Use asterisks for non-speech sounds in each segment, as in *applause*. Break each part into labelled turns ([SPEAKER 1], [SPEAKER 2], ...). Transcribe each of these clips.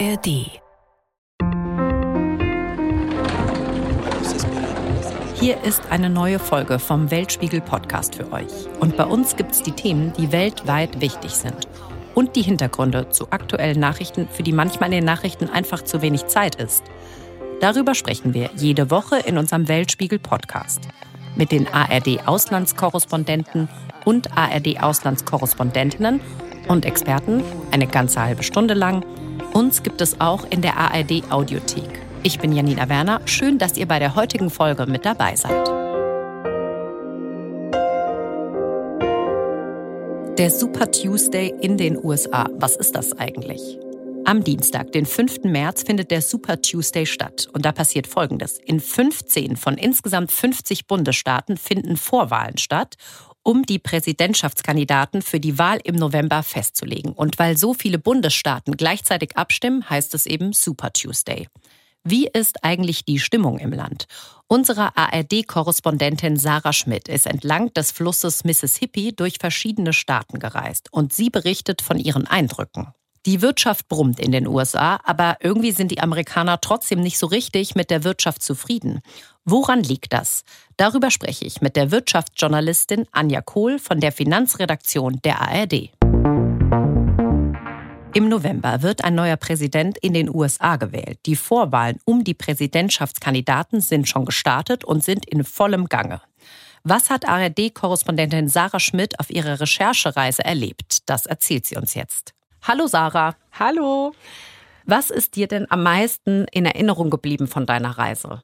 [SPEAKER 1] ARD. Hier ist eine neue Folge vom Weltspiegel Podcast für euch. Und bei uns gibt es die Themen, die weltweit wichtig sind. Und die Hintergründe zu aktuellen Nachrichten, für die manchmal in den Nachrichten einfach zu wenig Zeit ist. Darüber sprechen wir jede Woche in unserem Weltspiegel Podcast. Mit den ARD-Auslandskorrespondenten und ARD-Auslandskorrespondentinnen und Experten eine ganze halbe Stunde lang uns gibt es auch in der ARD Audiothek. Ich bin Janina Werner. Schön, dass ihr bei der heutigen Folge mit dabei seid. Der Super Tuesday in den USA. Was ist das eigentlich? Am Dienstag, den 5. März, findet der Super Tuesday statt. Und da passiert Folgendes. In 15 von insgesamt 50 Bundesstaaten finden Vorwahlen statt um die Präsidentschaftskandidaten für die Wahl im November festzulegen. Und weil so viele Bundesstaaten gleichzeitig abstimmen, heißt es eben Super Tuesday. Wie ist eigentlich die Stimmung im Land? Unsere ARD-Korrespondentin Sarah Schmidt ist entlang des Flusses Mississippi durch verschiedene Staaten gereist und sie berichtet von ihren Eindrücken. Die Wirtschaft brummt in den USA, aber irgendwie sind die Amerikaner trotzdem nicht so richtig mit der Wirtschaft zufrieden. Woran liegt das? Darüber spreche ich mit der Wirtschaftsjournalistin Anja Kohl von der Finanzredaktion der ARD. Im November wird ein neuer Präsident in den USA gewählt. Die Vorwahlen um die Präsidentschaftskandidaten sind schon gestartet und sind in vollem Gange. Was hat ARD-Korrespondentin Sarah Schmidt auf ihrer Recherchereise erlebt? Das erzählt sie uns jetzt. Hallo Sarah.
[SPEAKER 2] Hallo.
[SPEAKER 1] Was ist dir denn am meisten in Erinnerung geblieben von deiner Reise?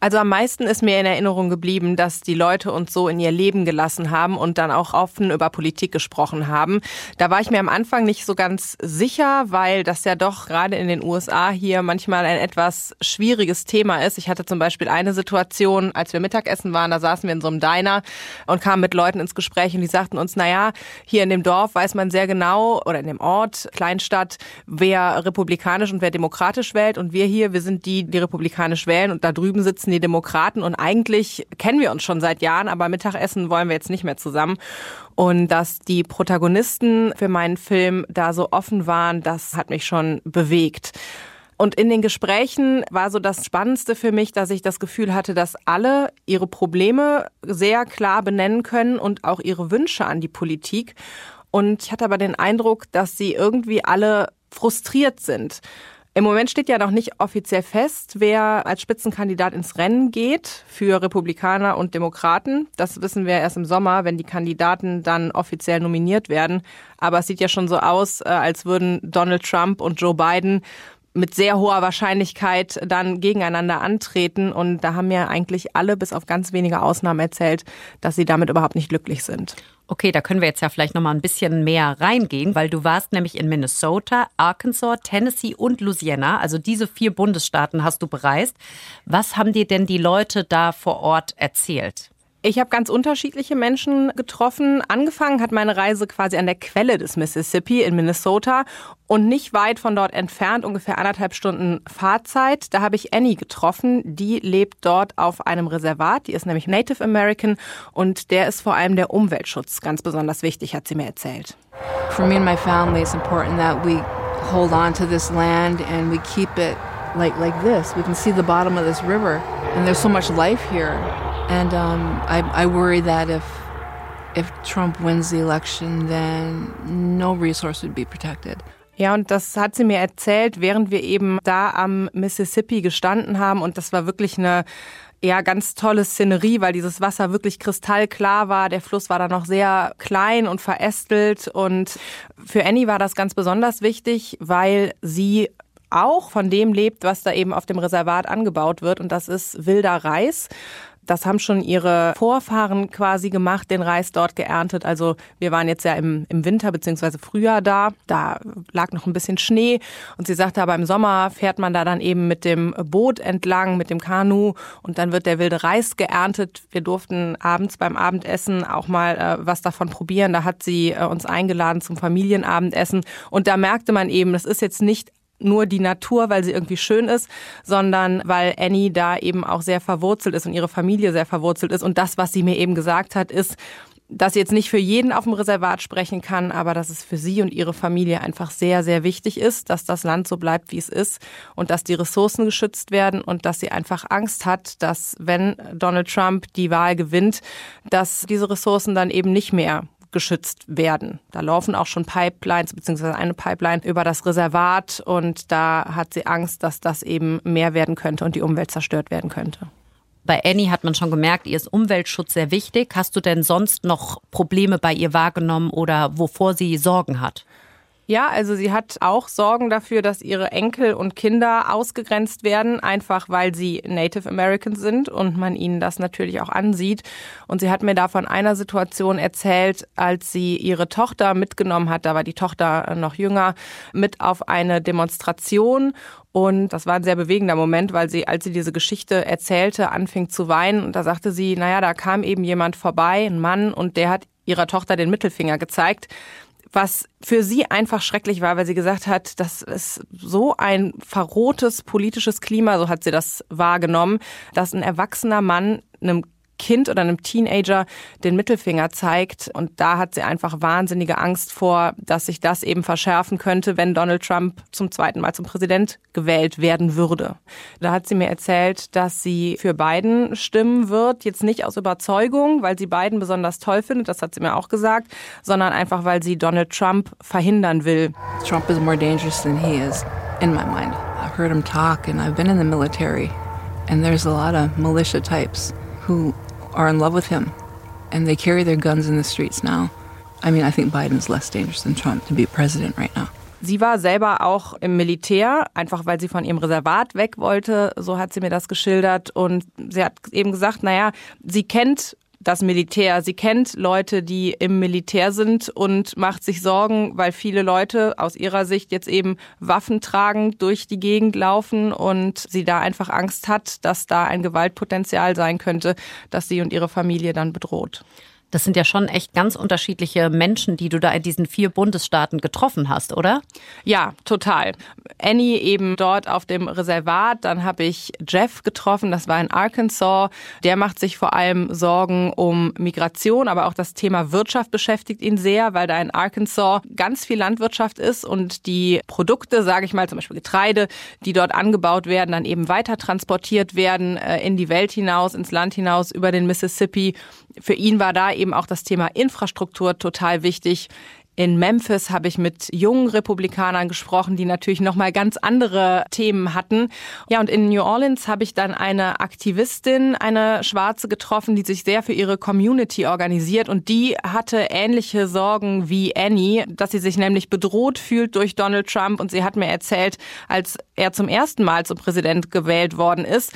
[SPEAKER 2] Also am meisten ist mir in Erinnerung geblieben, dass die Leute uns so in ihr Leben gelassen haben und dann auch offen über Politik gesprochen haben. Da war ich mir am Anfang nicht so ganz sicher, weil das ja doch gerade in den USA hier manchmal ein etwas schwieriges Thema ist. Ich hatte zum Beispiel eine Situation, als wir Mittagessen waren, da saßen wir in so einem Diner und kamen mit Leuten ins Gespräch und die sagten uns, naja, hier in dem Dorf weiß man sehr genau oder in dem Ort, Kleinstadt, wer republikanisch und wer demokratisch wählt und wir hier, wir sind die, die republikanisch wählen und da drüben sitzen sitzen die Demokraten und eigentlich kennen wir uns schon seit Jahren, aber Mittagessen wollen wir jetzt nicht mehr zusammen. Und dass die Protagonisten für meinen Film da so offen waren, das hat mich schon bewegt. Und in den Gesprächen war so das Spannendste für mich, dass ich das Gefühl hatte, dass alle ihre Probleme sehr klar benennen können und auch ihre Wünsche an die Politik. Und ich hatte aber den Eindruck, dass sie irgendwie alle frustriert sind. Im Moment steht ja noch nicht offiziell fest, wer als Spitzenkandidat ins Rennen geht für Republikaner und Demokraten. Das wissen wir erst im Sommer, wenn die Kandidaten dann offiziell nominiert werden. Aber es sieht ja schon so aus, äh, als würden Donald Trump und Joe Biden mit sehr hoher Wahrscheinlichkeit dann gegeneinander antreten. Und da haben ja eigentlich alle bis auf ganz wenige Ausnahmen erzählt, dass sie damit überhaupt nicht glücklich sind.
[SPEAKER 1] Okay, da können wir jetzt ja vielleicht noch mal ein bisschen mehr reingehen, weil du warst nämlich in Minnesota, Arkansas, Tennessee und Louisiana, also diese vier Bundesstaaten hast du bereist. Was haben dir denn die Leute da vor Ort erzählt?
[SPEAKER 2] Ich habe ganz unterschiedliche Menschen getroffen. Angefangen hat meine Reise quasi an der Quelle des Mississippi in Minnesota und nicht weit von dort entfernt, ungefähr anderthalb Stunden Fahrzeit. Da habe ich Annie getroffen. Die lebt dort auf einem Reservat. Die ist nämlich Native American und der ist vor allem der Umweltschutz ganz besonders wichtig, hat sie mir erzählt.
[SPEAKER 3] For me and my family, it's important that we hold on to this land and we keep it like like this. We can see the bottom of this river, and there's so much life here. And um, I, I worry that if if Trump wins the election, then no resource would be protected.
[SPEAKER 2] Ja, und das hat sie mir erzählt, während wir eben da am Mississippi gestanden haben. Und das war wirklich eine ja, ganz tolle Szenerie, weil dieses Wasser wirklich kristallklar war. Der Fluss war da noch sehr klein und verästelt. Und für Annie war das ganz besonders wichtig, weil sie auch von dem lebt, was da eben auf dem Reservat angebaut wird. Und das ist wilder Reis. Das haben schon ihre Vorfahren quasi gemacht, den Reis dort geerntet. Also wir waren jetzt ja im, im Winter bzw. Frühjahr da. Da lag noch ein bisschen Schnee. Und sie sagte aber, im Sommer fährt man da dann eben mit dem Boot entlang, mit dem Kanu und dann wird der wilde Reis geerntet. Wir durften abends beim Abendessen auch mal äh, was davon probieren. Da hat sie äh, uns eingeladen zum Familienabendessen. Und da merkte man eben, das ist jetzt nicht nur die Natur, weil sie irgendwie schön ist, sondern weil Annie da eben auch sehr verwurzelt ist und ihre Familie sehr verwurzelt ist. Und das, was sie mir eben gesagt hat, ist, dass sie jetzt nicht für jeden auf dem Reservat sprechen kann, aber dass es für sie und ihre Familie einfach sehr, sehr wichtig ist, dass das Land so bleibt, wie es ist und dass die Ressourcen geschützt werden und dass sie einfach Angst hat, dass wenn Donald Trump die Wahl gewinnt, dass diese Ressourcen dann eben nicht mehr geschützt werden. Da laufen auch schon Pipelines beziehungsweise eine Pipeline über das Reservat und da hat sie Angst, dass das eben mehr werden könnte und die Umwelt zerstört werden könnte.
[SPEAKER 1] Bei Annie hat man schon gemerkt, ihr ist Umweltschutz sehr wichtig. Hast du denn sonst noch Probleme bei ihr wahrgenommen oder wovor sie Sorgen hat?
[SPEAKER 2] Ja, also sie hat auch Sorgen dafür, dass ihre Enkel und Kinder ausgegrenzt werden, einfach weil sie Native Americans sind und man ihnen das natürlich auch ansieht. Und sie hat mir da von einer Situation erzählt, als sie ihre Tochter mitgenommen hat, da war die Tochter noch jünger, mit auf eine Demonstration und das war ein sehr bewegender Moment, weil sie, als sie diese Geschichte erzählte, anfing zu weinen. Und da sagte sie, naja, da kam eben jemand vorbei, ein Mann, und der hat ihrer Tochter den Mittelfinger gezeigt was für sie einfach schrecklich war, weil sie gesagt hat, das ist so ein verrohtes politisches Klima, so hat sie das wahrgenommen, dass ein erwachsener Mann einem Kind oder einem Teenager den Mittelfinger zeigt. Und da hat sie einfach wahnsinnige Angst vor, dass sich das eben verschärfen könnte, wenn Donald Trump zum zweiten Mal zum Präsident gewählt werden würde. Da hat sie mir erzählt, dass sie für Biden stimmen wird, jetzt nicht aus Überzeugung, weil sie Biden besonders toll findet, das hat sie mir auch gesagt, sondern einfach, weil sie Donald Trump verhindern will.
[SPEAKER 3] Trump is more dangerous than he is, in my mind. I've heard him talk and I've been in the military and there's a lot of militia types who are in love with him and they carry their guns in the streets now. I mean, I think Biden's less dangerous than Trump to be president right now.
[SPEAKER 2] Sie war selber auch im Militär, einfach weil sie von ihrem Reservat weg wollte. So hat sie mir das geschildert. Und sie hat eben gesagt, naja, sie kennt das Militär. Sie kennt Leute, die im Militär sind und macht sich Sorgen, weil viele Leute aus ihrer Sicht jetzt eben Waffen tragen, durch die Gegend laufen und sie da einfach Angst hat, dass da ein Gewaltpotenzial sein könnte, das sie und ihre Familie dann bedroht.
[SPEAKER 1] Das sind ja schon echt ganz unterschiedliche Menschen, die du da in diesen vier Bundesstaaten getroffen hast, oder?
[SPEAKER 2] Ja, total. Annie eben dort auf dem Reservat. Dann habe ich Jeff getroffen, das war in Arkansas. Der macht sich vor allem Sorgen um Migration, aber auch das Thema Wirtschaft beschäftigt ihn sehr, weil da in Arkansas ganz viel Landwirtschaft ist und die Produkte, sage ich mal, zum Beispiel Getreide, die dort angebaut werden, dann eben weiter transportiert werden äh, in die Welt hinaus, ins Land hinaus, über den Mississippi. Für ihn war da eben auch das Thema Infrastruktur total wichtig. In Memphis habe ich mit jungen Republikanern gesprochen, die natürlich noch mal ganz andere Themen hatten. Ja, und in New Orleans habe ich dann eine Aktivistin, eine Schwarze getroffen, die sich sehr für ihre Community organisiert und die hatte ähnliche Sorgen wie Annie, dass sie sich nämlich bedroht fühlt durch Donald Trump und sie hat mir erzählt, als er zum ersten Mal zum Präsident gewählt worden ist,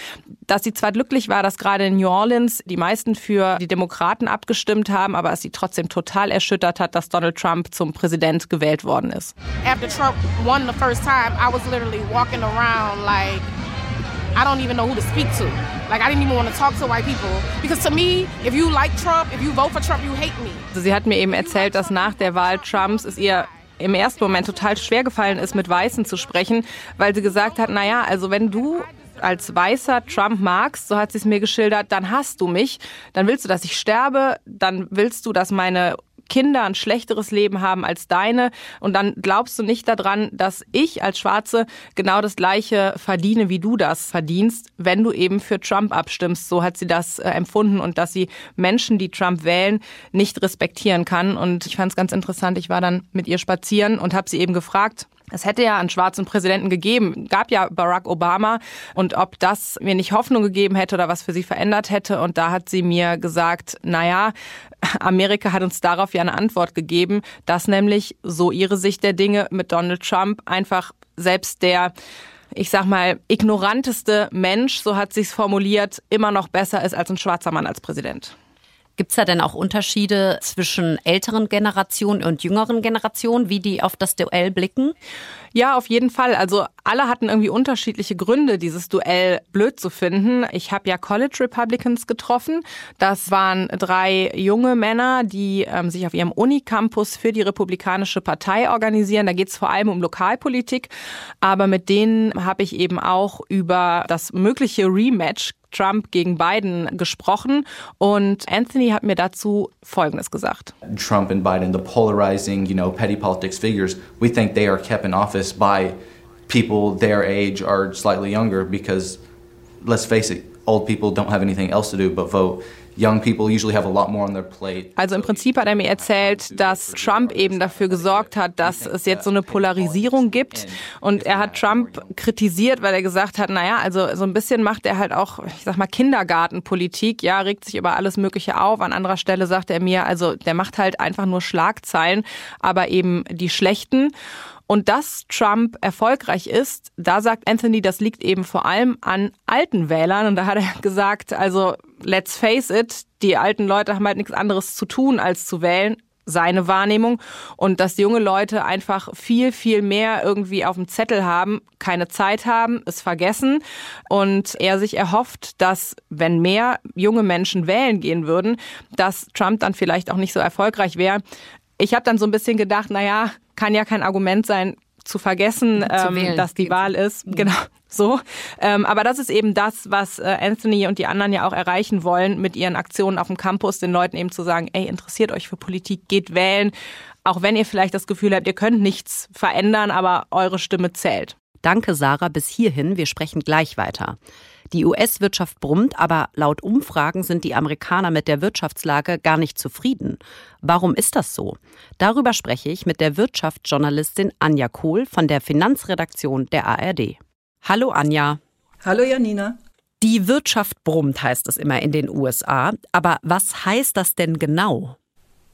[SPEAKER 2] dass sie zwar glücklich war, dass gerade in New Orleans die meisten für die Demokraten abgestimmt haben, aber es sie trotzdem total erschüttert hat, dass Donald Trump zum Präsident gewählt worden ist.
[SPEAKER 4] After Trump won the first time, I was literally walking around like I don't even know who to speak to. Like I didn't even want to talk to white people because to me, if you like Trump, if you vote for Trump, you hate me.
[SPEAKER 2] Also sie hat mir eben erzählt, dass nach der Wahl Trumps es ihr im ersten Moment total schwer gefallen ist, mit Weißen zu sprechen, weil sie gesagt hat, naja, also wenn du als Weißer Trump magst, so hat sie es mir geschildert, dann hast du mich, dann willst du, dass ich sterbe, dann willst du, dass meine Kinder ein schlechteres Leben haben als deine und dann glaubst du nicht daran, dass ich als Schwarze genau das gleiche verdiene, wie du das verdienst, wenn du eben für Trump abstimmst. So hat sie das äh, empfunden und dass sie Menschen, die Trump wählen, nicht respektieren kann. Und ich fand es ganz interessant. Ich war dann mit ihr spazieren und habe sie eben gefragt, es hätte ja einen schwarzen Präsidenten gegeben, gab ja Barack Obama und ob das mir nicht Hoffnung gegeben hätte oder was für sie verändert hätte. Und da hat sie mir gesagt, naja, Amerika hat uns darauf ja eine Antwort gegeben, dass nämlich so ihre Sicht der Dinge mit Donald Trump einfach selbst der ich sag mal, ignoranteste Mensch, so hat sich's formuliert, immer noch besser ist als ein schwarzer Mann als Präsident.
[SPEAKER 1] Gibt es da denn auch Unterschiede zwischen älteren Generationen und jüngeren Generationen, wie die auf das Duell blicken?
[SPEAKER 2] Ja, auf jeden Fall. Also alle hatten irgendwie unterschiedliche Gründe, dieses Duell blöd zu finden. Ich habe ja College Republicans getroffen. Das waren drei junge Männer, die ähm, sich auf ihrem Unicampus für die Republikanische Partei organisieren. Da geht es vor allem um Lokalpolitik. Aber mit denen habe ich eben auch über das mögliche Rematch Trump gegen Biden gesprochen und Anthony hat mir dazu Folgendes gesagt.
[SPEAKER 5] Trump and Biden, the polarizing, you know, petty politics figures, we think they are kept in office by people their age or slightly younger because let's face it, old people don't have anything else to do but vote.
[SPEAKER 2] Also im Prinzip hat er mir erzählt, dass Trump eben dafür gesorgt hat, dass es jetzt so eine Polarisierung gibt. Und er hat Trump kritisiert, weil er gesagt hat, naja, also so ein bisschen macht er halt auch, ich sag mal, Kindergartenpolitik, ja, regt sich über alles Mögliche auf. An anderer Stelle sagt er mir, also der macht halt einfach nur Schlagzeilen, aber eben die schlechten. Und dass Trump erfolgreich ist, da sagt Anthony, das liegt eben vor allem an alten Wählern. Und da hat er *laughs* gesagt, also let's face it, die alten Leute haben halt nichts anderes zu tun, als zu wählen seine Wahrnehmung und dass junge Leute einfach viel, viel mehr irgendwie auf dem Zettel haben, keine Zeit haben, es vergessen und er sich erhofft, dass wenn mehr junge Menschen wählen gehen würden, dass Trump dann vielleicht auch nicht so erfolgreich wäre. Ich habe dann so ein bisschen gedacht, naja, kann ja kein Argument sein, zu vergessen, zu ähm, dass die Wahl ist. Mhm. Genau. *laughs* So. Ähm, aber das ist eben das, was äh, Anthony und die anderen ja auch erreichen wollen mit ihren Aktionen auf dem Campus, den Leuten eben zu sagen, ey, interessiert euch für Politik, geht wählen. Auch wenn ihr vielleicht das Gefühl habt, ihr könnt nichts verändern, aber eure Stimme zählt.
[SPEAKER 1] Danke, Sarah, bis hierhin. Wir sprechen gleich weiter. Die US-Wirtschaft brummt, aber laut Umfragen sind die Amerikaner mit der Wirtschaftslage gar nicht zufrieden. Warum ist das so? Darüber spreche ich mit der Wirtschaftsjournalistin Anja Kohl von der Finanzredaktion der ARD. Hallo Anja.
[SPEAKER 6] Hallo Janina.
[SPEAKER 1] Die Wirtschaft brummt, heißt es immer in den USA. Aber was heißt das denn genau?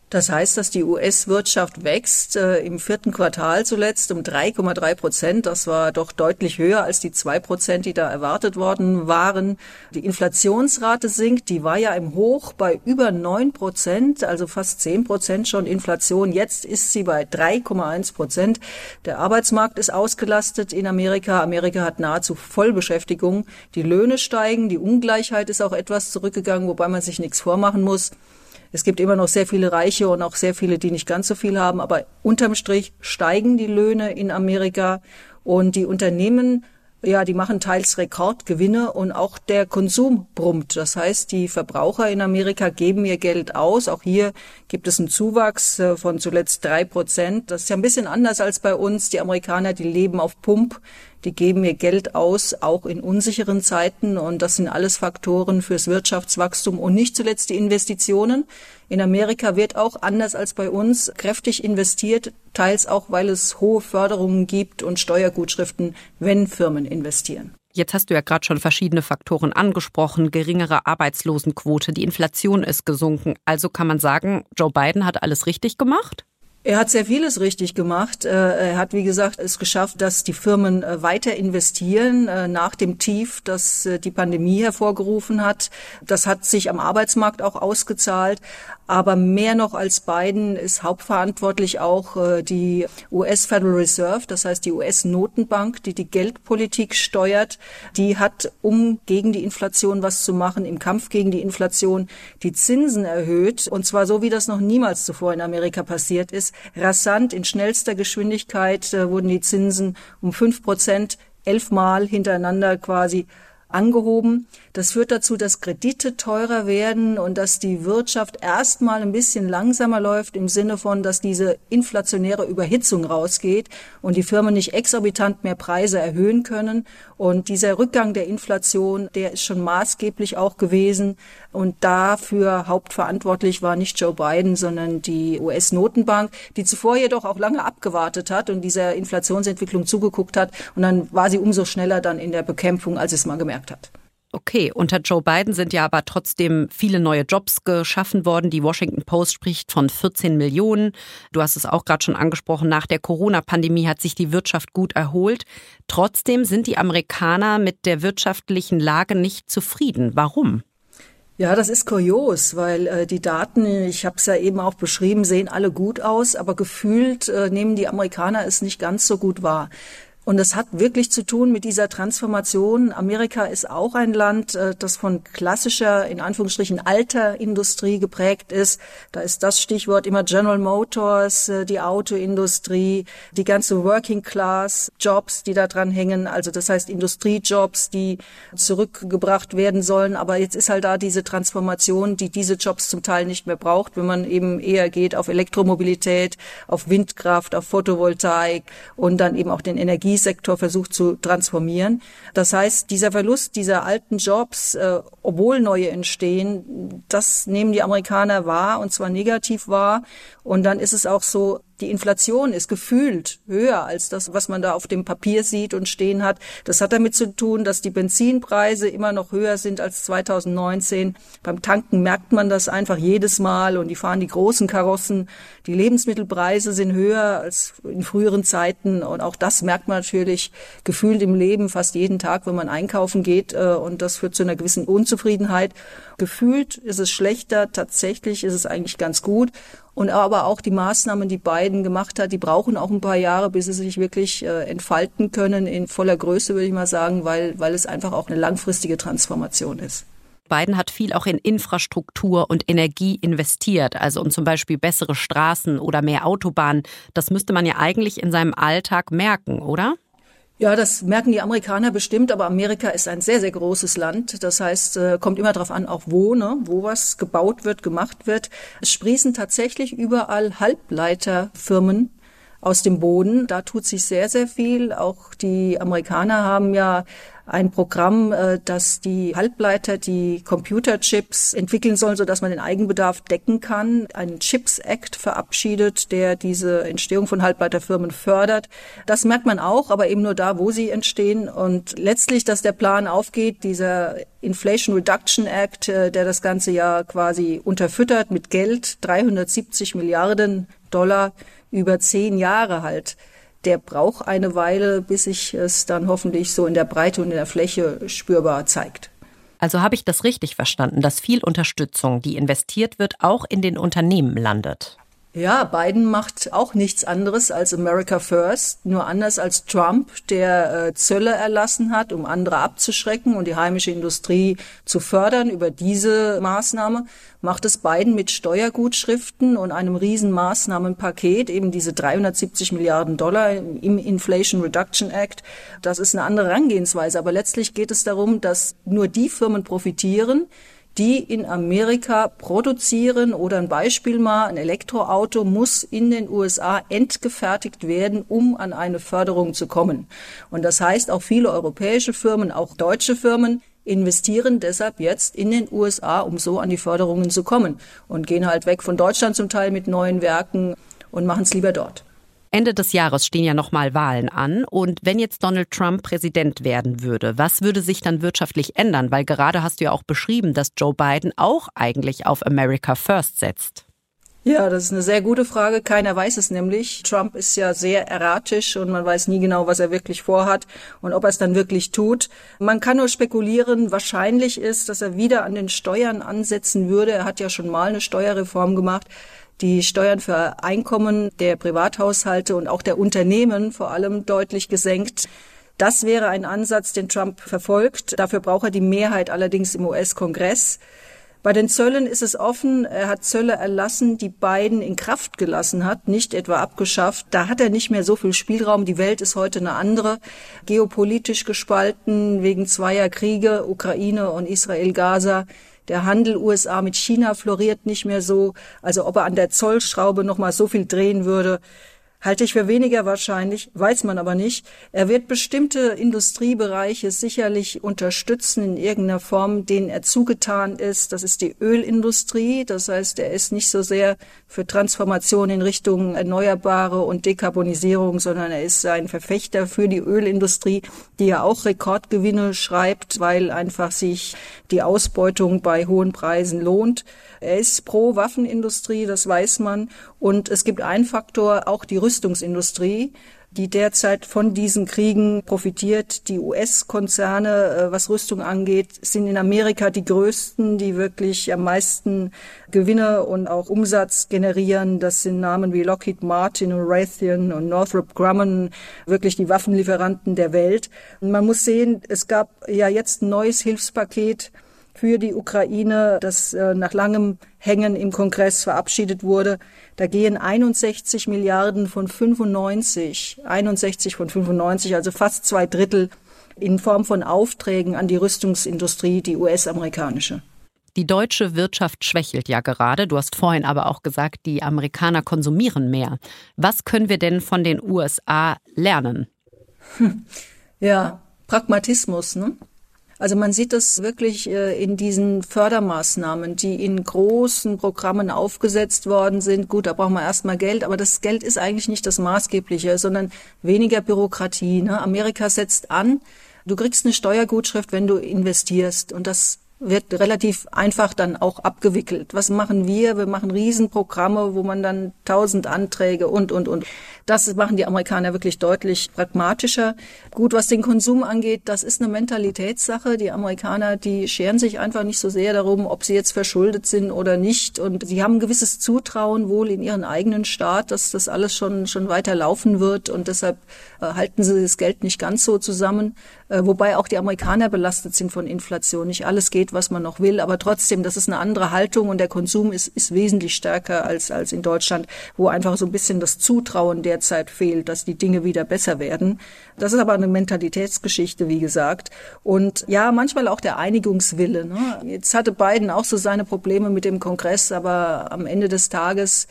[SPEAKER 6] Das heißt, dass die US-Wirtschaft wächst, äh, im vierten Quartal zuletzt um 3,3 Prozent. Das war doch deutlich höher als die zwei Prozent, die da erwartet worden waren. Die Inflationsrate sinkt, die war ja im Hoch bei über neun Prozent, also fast zehn Prozent schon Inflation. Jetzt ist sie bei 3,1 Prozent. Der Arbeitsmarkt ist ausgelastet in Amerika. Amerika hat nahezu Vollbeschäftigung. Die Löhne steigen, die Ungleichheit ist auch etwas zurückgegangen, wobei man sich nichts vormachen muss. Es gibt immer noch sehr viele Reiche und auch sehr viele, die nicht ganz so viel haben, aber unterm Strich steigen die Löhne in Amerika und die Unternehmen ja, die machen teils Rekordgewinne und auch der Konsum brummt. Das heißt, die Verbraucher in Amerika geben ihr Geld aus. Auch hier gibt es einen Zuwachs äh, von zuletzt drei Prozent. Das ist ja ein bisschen anders als bei uns. Die Amerikaner, die leben auf Pump die geben ihr Geld aus, auch in unsicheren Zeiten. Und das sind alles Faktoren fürs Wirtschaftswachstum und nicht zuletzt die Investitionen. In Amerika wird auch anders als bei uns kräftig investiert, teils auch, weil es hohe Förderungen gibt und Steuergutschriften, wenn Firmen investieren.
[SPEAKER 1] Jetzt hast du ja gerade schon verschiedene Faktoren angesprochen. Geringere Arbeitslosenquote, die Inflation ist gesunken. Also kann man sagen, Joe Biden hat alles richtig gemacht?
[SPEAKER 6] Er hat sehr vieles richtig gemacht. Äh, er hat, wie gesagt, es geschafft, dass die Firmen äh, weiter investieren äh, nach dem Tief, das die Pandemie hervorgerufen hat. Das hat sich am Arbeitsmarkt auch ausgezahlt. Aber mehr noch als Biden ist hauptverantwortlich auch die US Federal Reserve, das heißt die US-Notenbank, die die Geldpolitik steuert. Die hat, um gegen die Inflation was zu machen, im Kampf gegen die Inflation die Zinsen erhöht. Und zwar so, wie das noch niemals zuvor in Amerika passiert ist rasant in schnellster Geschwindigkeit äh, wurden die Zinsen um fünf Prozent elfmal hintereinander quasi angehoben. Das führt dazu, dass Kredite teurer werden und dass die Wirtschaft erstmal ein bisschen langsamer läuft im Sinne von, dass diese inflationäre Überhitzung rausgeht und die Firmen nicht exorbitant mehr Preise erhöhen können. Und dieser Rückgang der Inflation, der ist schon maßgeblich auch gewesen. Und dafür hauptverantwortlich war nicht Joe Biden, sondern die US-Notenbank, die zuvor jedoch auch lange abgewartet hat und dieser Inflationsentwicklung zugeguckt hat. Und dann war sie umso schneller dann in der Bekämpfung, als es mal gemerkt hat.
[SPEAKER 1] Okay, unter Joe Biden sind ja aber trotzdem viele neue Jobs geschaffen worden. Die Washington Post spricht von 14 Millionen. Du hast es auch gerade schon angesprochen, nach der Corona-Pandemie hat sich die Wirtschaft gut erholt. Trotzdem sind die Amerikaner mit der wirtschaftlichen Lage nicht zufrieden. Warum?
[SPEAKER 6] Ja, das ist kurios, weil äh, die Daten, ich habe es ja eben auch beschrieben, sehen alle gut aus, aber gefühlt äh, nehmen die Amerikaner es nicht ganz so gut wahr. Und das hat wirklich zu tun mit dieser Transformation. Amerika ist auch ein Land, äh, das von klassischer, in Anführungsstrichen, alter Industrie geprägt ist. Da ist das Stichwort immer General Motors, äh, die Autoindustrie, die ganze Working Class Jobs, die da dran hängen. Also das heißt Industriejobs, die zurückgebracht werden sollen. Aber jetzt ist halt da diese Transformation, die diese Jobs zum Teil nicht mehr braucht, wenn man eben eher geht auf Elektromobilität, auf Windkraft, auf Photovoltaik und dann eben auch den Energie Energiesektor versucht zu transformieren. Das heißt, dieser Verlust dieser alten Jobs, äh, obwohl neue entstehen, das nehmen die Amerikaner wahr und zwar negativ wahr. Und dann ist es auch so, die Inflation ist gefühlt höher als das, was man da auf dem Papier sieht und stehen hat. Das hat damit zu tun, dass die Benzinpreise immer noch höher sind als 2019. Beim Tanken merkt man das einfach jedes Mal und die fahren die großen Karossen. Die Lebensmittelpreise sind höher als in früheren Zeiten und auch das merkt man natürlich gefühlt im Leben fast jeden Tag, wenn man einkaufen geht äh, und das führt zu einer gewissen Unzufriedenheit. Gefühlt ist es schlechter, tatsächlich ist es eigentlich ganz gut. Und aber auch die Maßnahmen, die Biden gemacht hat, die brauchen auch ein paar Jahre, bis sie sich wirklich äh, entfalten können in voller Größe, würde ich mal sagen, weil, weil es einfach auch eine langfristige Transformation ist.
[SPEAKER 1] Biden hat viel auch in Infrastruktur und Energie investiert, also um zum Beispiel bessere Straßen oder mehr Autobahnen. Das müsste man ja eigentlich in seinem Alltag merken, oder?
[SPEAKER 6] Ja, das merken die Amerikaner bestimmt, aber Amerika ist ein sehr, sehr großes Land. Das heißt, äh, kommt immer darauf an, auch wo, ne, wo was gebaut wird, gemacht wird. Es sprießen tatsächlich überall Halbleiterfirmen aus dem Boden. Da tut sich sehr, sehr viel. Auch die Amerikaner haben ja ein Programm, äh, das die Halbleiter, die Computerchips entwickeln soll, so dass man den Eigenbedarf decken kann. Ein Chips Act verabschiedet, der diese Entstehung von Halbleiterfirmen fördert. Das merkt man auch, aber eben nur da, wo sie entstehen. Und letztlich, dass der Plan aufgeht, dieser Inflation Reduction Act, äh, der das ganze ja quasi unterfüttert mit Geld, 370 Milliarden Dollar über zehn Jahre halt der braucht eine Weile, bis sich es dann hoffentlich so in der Breite und in der Fläche spürbar zeigt.
[SPEAKER 1] Also habe ich das richtig verstanden, dass viel Unterstützung, die investiert wird, auch in den Unternehmen landet?
[SPEAKER 6] Ja, Biden macht auch nichts anderes als America First, nur anders als Trump, der äh, Zölle erlassen hat, um andere abzuschrecken und die heimische Industrie zu fördern. Über diese Maßnahme macht es Biden mit Steuergutschriften und einem riesen Maßnahmenpaket, eben diese 370 Milliarden Dollar im Inflation Reduction Act. Das ist eine andere Herangehensweise, aber letztlich geht es darum, dass nur die Firmen profitieren, die in Amerika produzieren oder ein Beispiel mal, ein Elektroauto muss in den USA entgefertigt werden, um an eine Förderung zu kommen. Und das heißt, auch viele europäische Firmen, auch deutsche Firmen, investieren deshalb jetzt in den USA, um so an die Förderungen zu kommen und gehen halt weg von Deutschland zum Teil mit neuen Werken und machen es lieber dort.
[SPEAKER 1] Ende des Jahres stehen ja nochmal Wahlen an. Und wenn jetzt Donald Trump Präsident werden würde, was würde sich dann wirtschaftlich ändern? Weil gerade hast du ja auch beschrieben, dass Joe Biden auch eigentlich auf America First setzt.
[SPEAKER 6] Ja, das ist eine sehr gute Frage. Keiner weiß es nämlich. Trump ist ja sehr erratisch und man weiß nie genau, was er wirklich vorhat und ob er es dann wirklich tut. Man kann nur spekulieren. Wahrscheinlich ist, dass er wieder an den Steuern ansetzen würde. Er hat ja schon mal eine Steuerreform gemacht die Steuern für Einkommen der Privathaushalte und auch der Unternehmen vor allem deutlich gesenkt. Das wäre ein Ansatz, den Trump verfolgt. Dafür braucht er die Mehrheit allerdings im US-Kongress. Bei den Zöllen ist es offen. Er hat Zölle erlassen, die Biden in Kraft gelassen hat, nicht etwa abgeschafft. Da hat er nicht mehr so viel Spielraum. Die Welt ist heute eine andere. Geopolitisch gespalten wegen zweier Kriege, Ukraine und Israel-Gaza. Der Handel USA mit China floriert nicht mehr so. Also ob er an der Zollschraube noch mal so viel drehen würde, Halte ich für weniger wahrscheinlich, weiß man aber nicht. Er wird bestimmte Industriebereiche sicherlich unterstützen in irgendeiner Form, denen er zugetan ist. Das ist die Ölindustrie. Das heißt, er ist nicht so sehr für Transformation in Richtung Erneuerbare und Dekarbonisierung, sondern er ist ein Verfechter für die Ölindustrie, die ja auch Rekordgewinne schreibt, weil einfach sich die Ausbeutung bei hohen Preisen lohnt. Er ist pro Waffenindustrie, das weiß man. Und es gibt einen Faktor, auch die Rüstungsindustrie. die derzeit von diesen Kriegen profitiert. Die US-Konzerne, äh, was Rüstung angeht, sind in Amerika die größten, die wirklich am meisten Gewinne und auch Umsatz generieren. Das sind Namen wie Lockheed Martin und Raytheon und Northrop Grumman, wirklich die Waffenlieferanten der Welt. Und man muss sehen, es gab ja jetzt ein neues Hilfspaket für die Ukraine, das äh, nach langem Hängen im Kongress verabschiedet wurde. Da gehen 61 Milliarden von 95, 61 von 95, also fast zwei Drittel in Form von Aufträgen an die Rüstungsindustrie, die US-amerikanische.
[SPEAKER 1] Die deutsche Wirtschaft schwächelt ja gerade. Du hast vorhin aber auch gesagt, die Amerikaner konsumieren mehr. Was können wir denn von den USA lernen?
[SPEAKER 6] Hm. Ja, Pragmatismus. Ne? Also man sieht das wirklich äh, in diesen Fördermaßnahmen, die in großen Programmen aufgesetzt worden sind. Gut, da braucht man erstmal Geld, aber das Geld ist eigentlich nicht das Maßgebliche, sondern weniger Bürokratie. Ne? Amerika setzt an, du kriegst eine Steuergutschrift, wenn du investierst. Und das wird relativ einfach dann auch abgewickelt. Was machen wir? Wir machen Riesenprogramme, wo man dann tausend Anträge und, und, und. Das machen die Amerikaner wirklich deutlich pragmatischer. Gut, was den Konsum angeht, das ist eine Mentalitätssache. Die Amerikaner, die scheren sich einfach nicht so sehr darum, ob sie jetzt verschuldet sind oder nicht. Und sie haben ein gewisses Zutrauen wohl in ihren eigenen Staat, dass das alles schon, schon weiter laufen wird. Und deshalb äh, halten sie das Geld nicht ganz so zusammen. Äh, wobei auch die Amerikaner belastet sind von Inflation. Nicht alles geht, was man noch will, aber trotzdem, das ist eine andere Haltung und der Konsum ist, ist wesentlich stärker als, als in Deutschland, wo einfach so ein bisschen das Zutrauen derzeit fehlt, dass die Dinge wieder besser werden. Das ist aber eine Mentalitätsgeschichte, wie gesagt. Und ja, manchmal auch der Einigungswille. Ne? Jetzt hatte Biden auch so seine Probleme mit dem Kongress, aber am Ende des Tages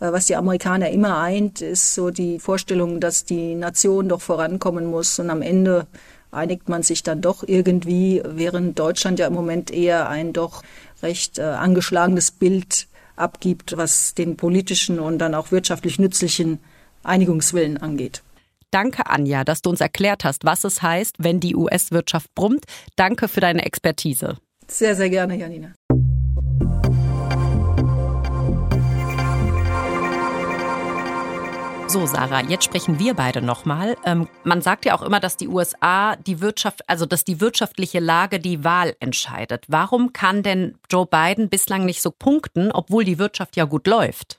[SPEAKER 6] äh, was die Amerikaner immer eint, ist so die Vorstellung, dass die Nation doch vorankommen muss und am Ende einigt man sich dann doch irgendwie, während Deutschland ja im Moment eher ein doch recht äh, angeschlagenes Bild abgibt, was den politischen und dann auch wirtschaftlich nützlichen Einigungswillen angeht.
[SPEAKER 1] Danke, Anja, dass du uns erklärt hast, was es heißt, wenn die US-Wirtschaft brummt. Danke für deine Expertise.
[SPEAKER 6] Sehr, sehr gerne, Janina.
[SPEAKER 1] So, Sarah, jetzt sprechen wir beide nochmal. Ähm, man sagt ja auch immer, dass die USA die Wirtschaft, also dass die wirtschaftliche Lage die Wahl entscheidet. Warum kann denn Joe Biden bislang nicht so punkten, obwohl die Wirtschaft ja gut läuft?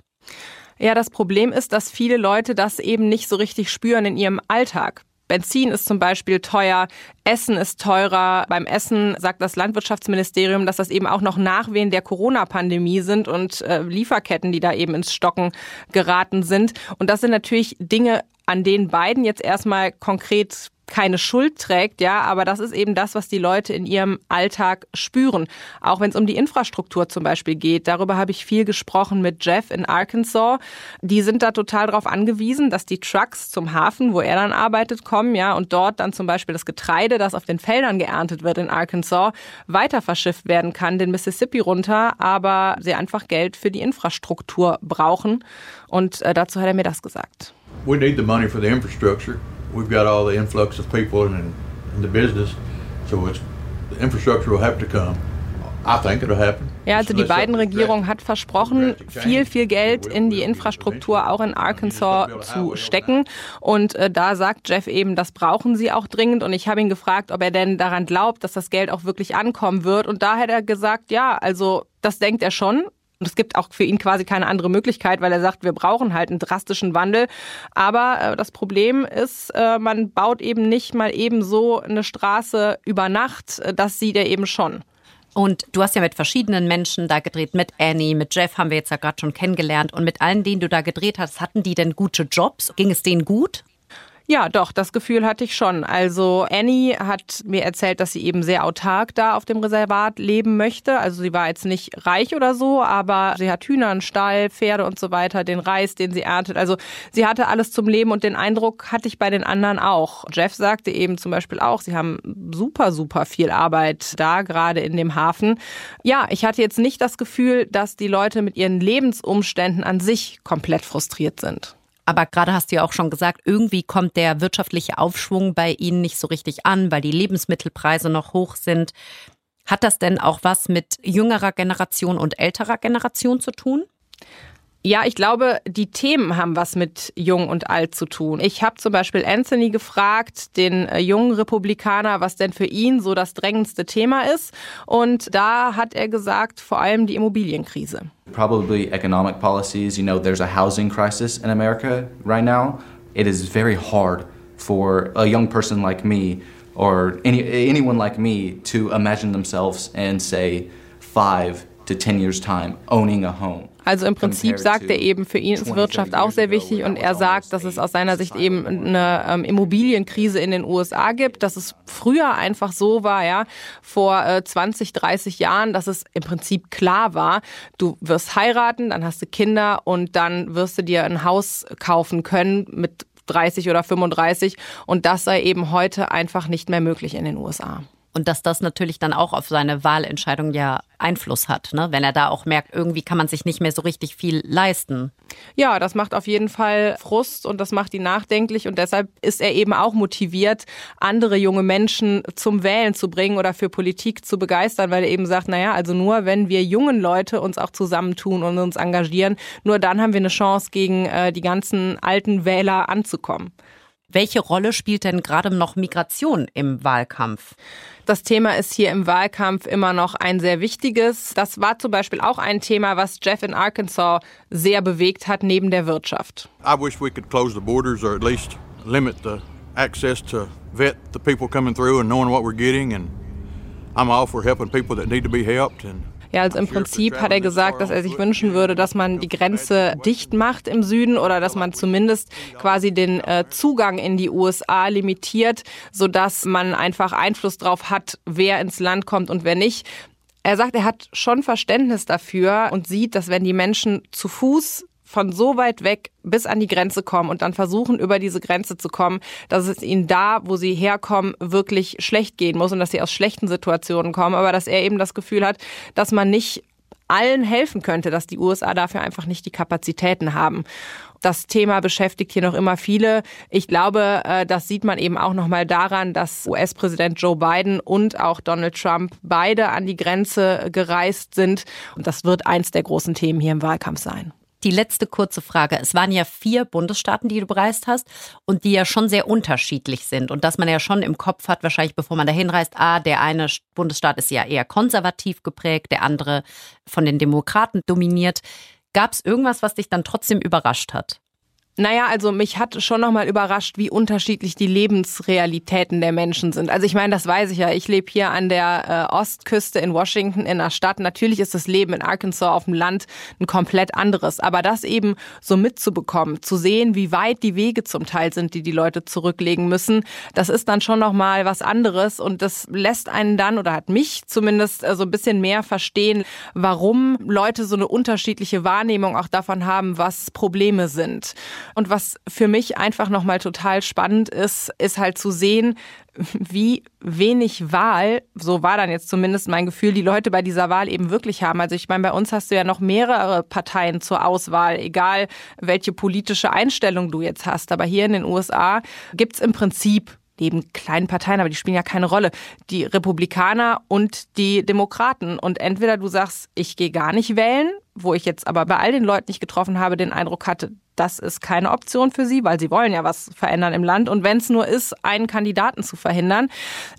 [SPEAKER 2] Ja, das Problem ist, dass viele Leute das eben nicht so richtig spüren in ihrem Alltag. Benzin ist zum Beispiel teuer, Essen ist teurer. Beim Essen sagt das Landwirtschaftsministerium, dass das eben auch noch Nachwehen der Corona-Pandemie sind und äh, Lieferketten, die da eben ins Stocken geraten sind. Und das sind natürlich Dinge, an denen Biden jetzt erstmal konkret keine Schuld trägt, ja, aber das ist eben das, was die Leute in ihrem Alltag spüren. Auch wenn es um die Infrastruktur zum Beispiel geht. Darüber habe ich viel gesprochen mit Jeff in Arkansas. Die sind da total darauf angewiesen, dass die Trucks zum Hafen, wo er dann arbeitet, kommen, ja, und dort dann zum Beispiel das Getreide, das auf den Feldern geerntet wird in Arkansas, weiter verschifft werden kann, den Mississippi runter, aber sie einfach Geld für die Infrastruktur brauchen. Und äh, dazu hat er mir das gesagt.
[SPEAKER 7] We need the money for the infrastructure. We've got all the influx of people in, in the business, so it's the infrastructure will have to come. I think it'll happen.
[SPEAKER 2] Ja, also die Biden-Regierung hat versprochen, viel, viel Geld in die Infrastruktur auch in Arkansas zu stecken. Und äh, da sagt Jeff eben, das brauchen sie auch dringend. Und ich habe ihn gefragt, ob er denn daran glaubt, dass das Geld auch wirklich ankommen wird. Und da hat er gesagt, ja, also das denkt er schon. Und es gibt auch für ihn quasi keine andere Möglichkeit, weil er sagt, wir brauchen halt einen drastischen Wandel. Aber äh, das Problem ist, äh, man baut eben nicht mal eben so eine Straße über Nacht. Das sieht er eben schon.
[SPEAKER 1] Und du hast ja mit verschiedenen Menschen da gedreht, mit Annie, mit Jeff haben wir jetzt ja gerade schon kennengelernt. Und mit allen, denen du da gedreht hast, hatten die denn gute Jobs? Ging es denen gut?
[SPEAKER 2] Ja, doch, das Gefühl hatte ich schon. Also Annie hat mir erzählt, dass sie eben sehr autark da auf dem Reservat leben möchte. Also sie war jetzt nicht reich oder so, aber sie hat Hühner, einen Stall, Pferde und so weiter, den Reis, den sie erntet. Also sie hatte alles zum Leben und den Eindruck hatte ich bei den anderen auch. Jeff sagte eben zum Beispiel auch, sie haben super, super viel Arbeit da, gerade in dem Hafen. Ja, ich hatte jetzt nicht das Gefühl, dass die Leute mit ihren Lebensumständen an sich komplett frustriert sind.
[SPEAKER 1] Aber gerade hast du ja auch schon gesagt, irgendwie kommt der wirtschaftliche Aufschwung bei Ihnen nicht so richtig an, weil die Lebensmittelpreise noch hoch sind. Hat das denn auch was mit jüngerer Generation und älterer Generation zu tun?
[SPEAKER 2] Ja, ich glaube, die Themen haben was mit Jung und Alt zu tun. Ich habe zum Beispiel Anthony gefragt, den äh, jungen Republikaner, was denn für ihn so das drängendste Thema ist. Und da hat er gesagt, vor allem die Immobilienkrise.
[SPEAKER 5] Probably economic policies. You know, there's a housing crisis in America right now. It is very hard for a young person like me or any, anyone like me to imagine themselves in, say, five to 10 years' time owning a home.
[SPEAKER 2] Also im Prinzip sagt er eben, für ihn ist Wirtschaft auch sehr wichtig und er sagt, dass es aus seiner Sicht eben eine ähm, Immobilienkrise in den USA gibt, dass es früher einfach so war, ja, vor äh, 20, 30 Jahren, dass es im Prinzip klar war, du wirst heiraten, dann hast du Kinder und dann wirst du dir ein Haus kaufen können mit 30 oder 35 und das sei eben heute einfach nicht mehr möglich in den USA.
[SPEAKER 1] Und dass das natürlich dann auch auf seine Wahlentscheidung ja Einfluss hat, ne? wenn er da auch merkt, irgendwie kann man sich nicht mehr so richtig viel leisten.
[SPEAKER 2] Ja, das macht auf jeden Fall Frust und das macht ihn nachdenklich und deshalb ist er eben auch motiviert, andere junge Menschen zum Wählen zu bringen oder für Politik zu begeistern, weil er eben sagt, naja, also nur wenn wir jungen Leute uns auch zusammentun und uns engagieren, nur dann haben wir eine Chance, gegen äh, die ganzen alten Wähler anzukommen.
[SPEAKER 1] Welche Rolle spielt denn gerade noch Migration im Wahlkampf?
[SPEAKER 2] Das Thema ist hier im Wahlkampf immer noch ein sehr wichtiges. Das war zum Beispiel auch ein Thema, was Jeff in Arkansas sehr bewegt hat, neben der Wirtschaft.
[SPEAKER 7] I wish we could close the borders or at least limit the access to vet the people coming through and knowing what we're getting. And I'm all for helping people that need to be helped. And
[SPEAKER 2] ja, also im Prinzip hat er gesagt, dass er sich wünschen würde, dass man die Grenze dicht macht im Süden oder dass man zumindest quasi den äh, Zugang in die USA limitiert, sodass man einfach Einfluss darauf hat, wer ins Land kommt und wer nicht. Er sagt, er hat schon Verständnis dafür und sieht, dass wenn die Menschen zu Fuß von so weit weg bis an die Grenze kommen und dann versuchen, über diese Grenze zu kommen, dass es ihnen da, wo sie herkommen, wirklich schlecht gehen muss und dass sie aus schlechten Situationen kommen, aber dass er eben das Gefühl hat, dass man nicht allen helfen könnte, dass die USA dafür einfach nicht die Kapazitäten haben. Das Thema beschäftigt hier noch immer viele. Ich glaube, äh, das sieht man eben auch noch mal daran, dass US-Präsident Joe Biden und auch Donald Trump beide an die Grenze gereist sind. Und das wird eins der großen Themen hier im Wahlkampf sein.
[SPEAKER 1] Die letzte kurze Frage. Es waren ja vier Bundesstaaten, die du bereist hast und die ja schon sehr unterschiedlich sind und dass man ja schon im Kopf hat, wahrscheinlich bevor man dahin reist, ah, der eine Bundesstaat ist ja eher konservativ geprägt, der andere von den Demokraten dominiert. Gab es irgendwas, was dich dann trotzdem überrascht hat?
[SPEAKER 2] Naja, also mich hat schon nochmal überrascht, wie unterschiedlich die Lebensrealitäten der Menschen sind. Also ich meine, das weiß ich ja. Ich lebe hier an der äh, Ostküste in Washington in einer Stadt. Natürlich ist das Leben in Arkansas auf dem Land ein komplett anderes. Aber das eben so mitzubekommen, zu sehen, wie weit die Wege zum Teil sind, die die Leute zurücklegen müssen, das ist dann schon nochmal was anderes. Und das lässt einen dann oder hat mich zumindest äh, so ein bisschen mehr verstehen, warum Leute so eine unterschiedliche Wahrnehmung auch davon haben, was Probleme sind. Und was für mich einfach nochmal total spannend ist, ist halt zu sehen, wie wenig Wahl, so war dann jetzt zumindest mein Gefühl, die Leute bei dieser Wahl eben wirklich haben. Also ich meine, bei uns hast du ja noch mehrere Parteien zur Auswahl, egal welche politische Einstellung du jetzt hast. Aber hier in den USA gibt's im Prinzip neben kleinen Parteien, aber die spielen ja keine Rolle, die Republikaner und die Demokraten. Und entweder du sagst, ich gehe gar nicht wählen, wo ich jetzt aber bei all den Leuten, ich getroffen habe, den Eindruck hatte, das ist keine Option für sie, weil sie wollen ja was verändern im Land. Und wenn es nur ist, einen Kandidaten zu verhindern,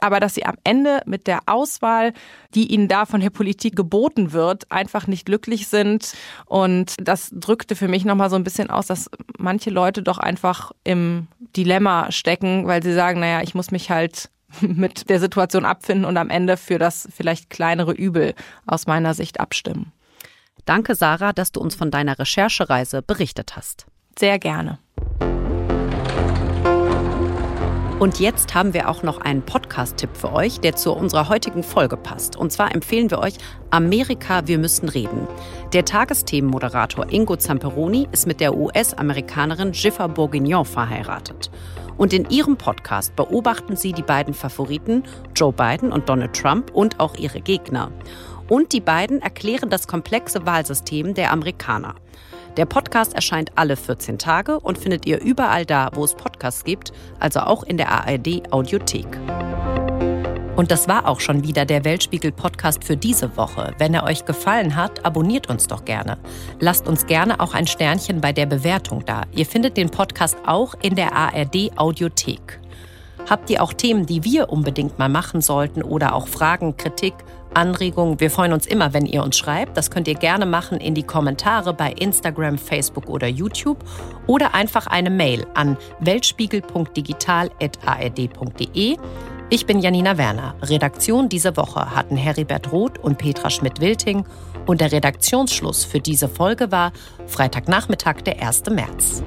[SPEAKER 2] aber dass sie am Ende mit der Auswahl, die ihnen da von der Politik geboten wird, einfach nicht glücklich sind. Und das drückte für mich nochmal so ein bisschen aus, dass manche Leute doch einfach im Dilemma stecken, weil sie sagen, naja, ich muss mich halt *laughs* mit der Situation abfinden und am Ende für das vielleicht kleinere Übel aus meiner Sicht abstimmen.
[SPEAKER 1] Danke, Sarah, dass du uns von deiner Recherchereise berichtet hast.
[SPEAKER 2] Sehr gerne.
[SPEAKER 1] Und jetzt haben wir auch noch einen Podcast-Tipp für euch, der zu unserer heutigen Folge passt. Und zwar empfehlen wir euch Amerika, wir müssen reden. Der Tagesthemenmoderator Ingo Zamperoni ist mit der US-Amerikanerin Jiffa Bourguignon verheiratet. Und in ihrem Podcast beobachten sie die beiden Favoriten, Joe Biden und Donald Trump, und auch ihre Gegner. Und die beiden erklären das komplexe Wahlsystem der Amerikaner. Der Podcast erscheint alle 14 Tage und findet ihr überall da, wo es Podcasts gibt, also auch in der ARD Audiothek. Und das war auch schon wieder der Weltspiegel-Podcast für diese Woche. Wenn er euch gefallen hat, abonniert uns doch gerne. Lasst uns gerne auch ein Sternchen bei der Bewertung da. Ihr findet den Podcast auch in der ARD-Audiothek. Habt ihr auch Themen, die wir unbedingt mal machen sollten oder auch Fragen, Kritik, Anregungen? Wir freuen uns immer, wenn ihr uns schreibt. Das könnt ihr gerne machen in die Kommentare bei Instagram, Facebook oder YouTube oder einfach eine Mail an weltspiegel.digital.ard.de. Ich bin Janina Werner. Redaktion diese Woche hatten Heribert Roth und Petra Schmidt-Wilting und der Redaktionsschluss für diese Folge war Freitagnachmittag, der 1. März.